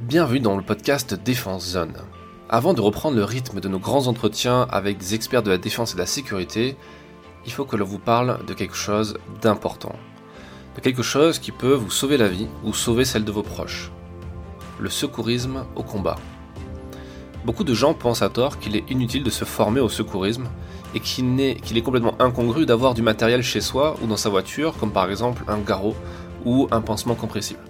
Bienvenue dans le podcast Défense Zone. Avant de reprendre le rythme de nos grands entretiens avec des experts de la défense et de la sécurité, il faut que l'on vous parle de quelque chose d'important. De quelque chose qui peut vous sauver la vie ou sauver celle de vos proches. Le secourisme au combat. Beaucoup de gens pensent à tort qu'il est inutile de se former au secourisme et qu'il est, complètement incongru d'avoir du matériel chez soi ou dans sa voiture, comme par exemple un garrot ou un pansement compressible.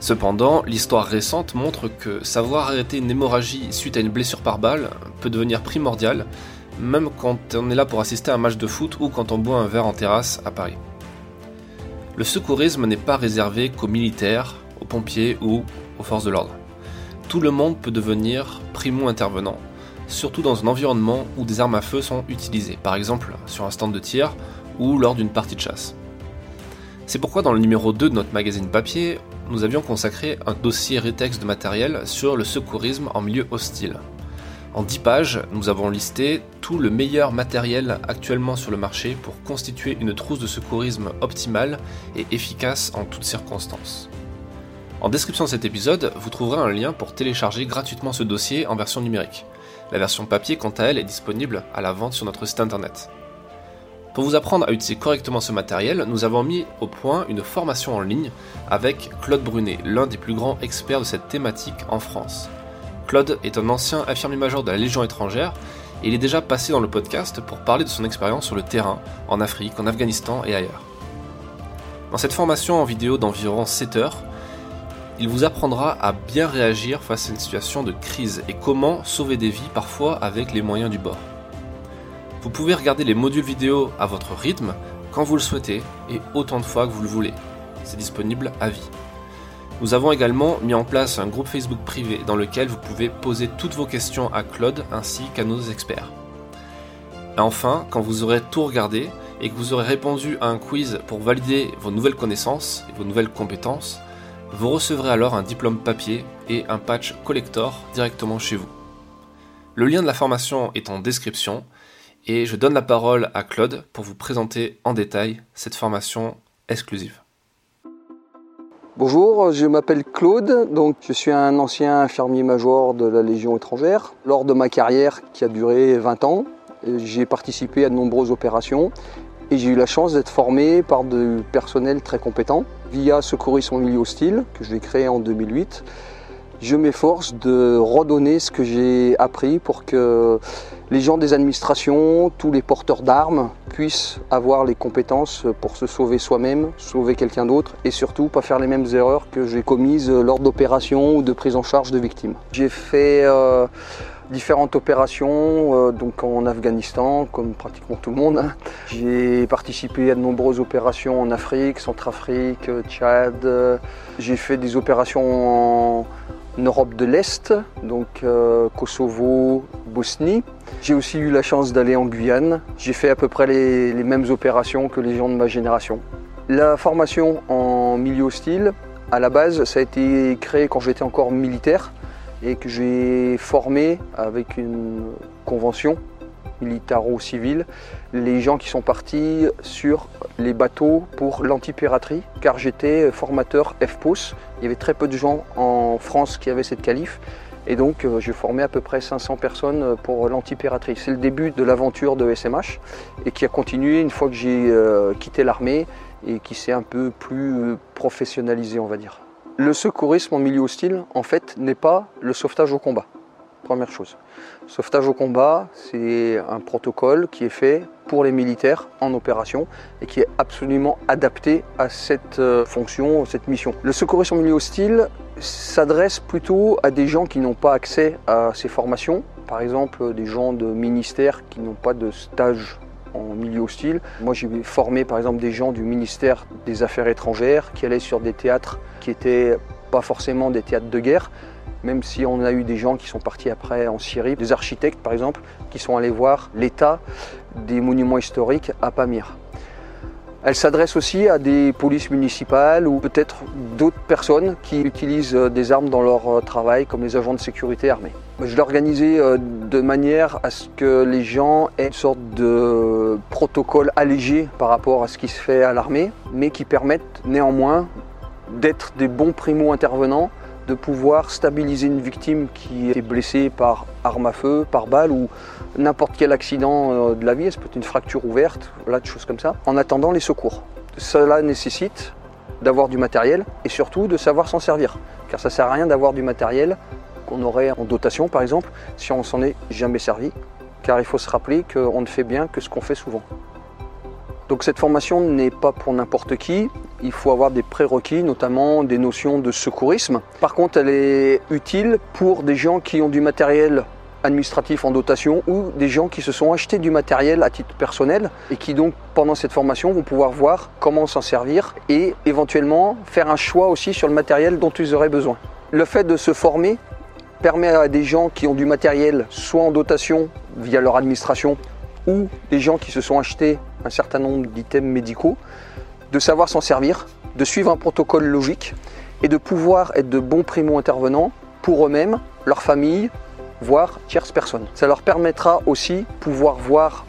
Cependant, l'histoire récente montre que savoir arrêter une hémorragie suite à une blessure par balle peut devenir primordial, même quand on est là pour assister à un match de foot ou quand on boit un verre en terrasse à Paris. Le secourisme n'est pas réservé qu'aux militaires, aux pompiers ou aux forces de l'ordre. Tout le monde peut devenir primo-intervenant, surtout dans un environnement où des armes à feu sont utilisées, par exemple sur un stand de tir ou lors d'une partie de chasse. C'est pourquoi dans le numéro 2 de notre magazine papier, nous avions consacré un dossier rétexte de matériel sur le secourisme en milieu hostile. En 10 pages, nous avons listé tout le meilleur matériel actuellement sur le marché pour constituer une trousse de secourisme optimale et efficace en toutes circonstances. En description de cet épisode, vous trouverez un lien pour télécharger gratuitement ce dossier en version numérique. La version papier, quant à elle, est disponible à la vente sur notre site internet. Pour vous apprendre à utiliser correctement ce matériel, nous avons mis au point une formation en ligne avec Claude Brunet, l'un des plus grands experts de cette thématique en France. Claude est un ancien infirmier-major de la Légion étrangère et il est déjà passé dans le podcast pour parler de son expérience sur le terrain, en Afrique, en Afghanistan et ailleurs. Dans cette formation en vidéo d'environ 7 heures, il vous apprendra à bien réagir face à une situation de crise et comment sauver des vies parfois avec les moyens du bord. Vous pouvez regarder les modules vidéo à votre rythme, quand vous le souhaitez et autant de fois que vous le voulez. C'est disponible à vie. Nous avons également mis en place un groupe Facebook privé dans lequel vous pouvez poser toutes vos questions à Claude ainsi qu'à nos experts. Et enfin, quand vous aurez tout regardé et que vous aurez répondu à un quiz pour valider vos nouvelles connaissances et vos nouvelles compétences, vous recevrez alors un diplôme papier et un patch collector directement chez vous. Le lien de la formation est en description et je donne la parole à Claude pour vous présenter en détail cette formation exclusive. Bonjour, je m'appelle Claude, donc je suis un ancien infirmier-major de la Légion étrangère. Lors de ma carrière qui a duré 20 ans, j'ai participé à de nombreuses opérations et j'ai eu la chance d'être formé par du personnel très compétent via Secourisme en milieu hostile que j'ai créé en 2008. Je m'efforce de redonner ce que j'ai appris pour que les gens des administrations, tous les porteurs d'armes puissent avoir les compétences pour se sauver soi-même, sauver quelqu'un d'autre et surtout pas faire les mêmes erreurs que j'ai commises lors d'opérations ou de prise en charge de victimes. J'ai fait euh, différentes opérations euh, donc en Afghanistan comme pratiquement tout le monde. J'ai participé à de nombreuses opérations en Afrique, Centrafrique, Tchad. J'ai fait des opérations en Europe de l'Est, donc euh, Kosovo, Bosnie. J'ai aussi eu la chance d'aller en Guyane. J'ai fait à peu près les, mêmes opérations que les gens de ma génération. La formation en milieu hostile, à la base, ça a été créé quand j'étais encore militaire et que j'ai formé avec une convention militaro-civile les gens qui sont partis sur les bateaux pour l'antipiraterie car j'étais formateur FPOS. Il y avait très peu de gens en France qui avaient cette qualif et donc euh, j'ai formé à peu près 500 personnes pour l'antipiraterie. C'est le début de l'aventure de SMH et qui a continué une fois que j'ai euh, quitté l'armée et qui s'est un peu plus professionnalisé on va dire. Le secourisme en milieu hostile en fait n'est pas le sauvetage au combat. Première chose. Sauvetage au combat, c'est un protocole qui est fait pour les militaires en opération et qui est absolument adapté à cette euh, fonction, cette mission. Le secourisme en milieu hostile s'adresse plutôt à des gens qui n'ont pas accès à ces formations, par exemple des gens de ministères qui n'ont pas de stage en milieu hostile. Moi j'ai formé par exemple des gens du ministère des Affaires étrangères qui allaient sur des théâtres qui n'étaient pas forcément des théâtres de guerre, même si on a eu des gens qui sont partis après en Syrie, des architectes par exemple, qui sont allés voir l'état des monuments historiques à Pamir. Elle s'adresse aussi à des polices municipales ou peut-être d'autres personnes qui utilisent euh, des armes dans leur euh, travail, comme les agents de sécurité armés. Je l'ai organisé euh, de manière à ce que les gens aient une sorte de protocole allégé par rapport à ce qui se fait à l'armée, mais qui permettent néanmoins d'être des bons primo-intervenants de pouvoir stabiliser une victime qui est blessée par arme à feu, par balle ou n'importe quel accident euh, de la vie, ça peut être une fracture ouverte, voilà, des choses comme ça, en attendant les secours. Cela nécessite d'avoir du matériel et surtout de savoir s'en servir. Car ça ne sert à rien d'avoir du matériel qu'on aurait en dotation par exemple si on s'en est jamais servi. Car il faut se rappeler qu'on ne fait bien que ce qu'on fait souvent. Donc cette formation n'est pas pour n'importe qui, il faut avoir des prérequis, notamment des notions de secourisme. Par contre, elle est utile pour des gens qui ont du matériel administratif en dotation ou des gens qui se sont achetés du matériel à titre personnel et qui donc pendant cette formation vont pouvoir voir comment s'en servir et éventuellement faire un choix aussi sur le matériel dont ils auraient besoin. Le fait de se former permet à des gens qui ont du matériel soit en dotation via leur administration ou des gens qui se sont achetés un certain nombre d'items médicaux de savoir s'en servir, de suivre un protocole logique et de pouvoir être de bons primo-intervenants pour eux-mêmes, leur famille, voire tierces personnes. Ça leur permettra aussi pouvoir voir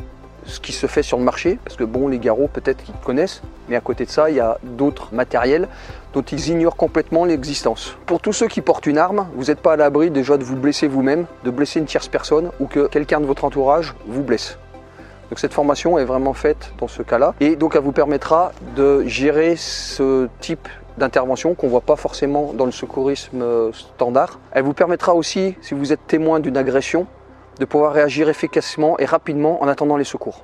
ce qui se fait sur le marché, parce que bon, les garrots peut-être qu'ils connaissent, mais à côté de ça, il y a d'autres matériels dont ils ignorent complètement l'existence. Pour tous ceux qui portent une arme, vous n'êtes pas à l'abri déjà de vous blesser vous-même, de blesser une tierce personne ou que quelqu'un de votre entourage vous blesse. Donc cette formation est vraiment faite dans ce cas-là et donc elle vous permettra de gérer ce type d'intervention qu'on ne voit pas forcément dans le secourisme euh, standard. Elle vous permettra aussi, si vous êtes témoin d'une agression, de pouvoir réagir efficacement et rapidement en attendant les secours.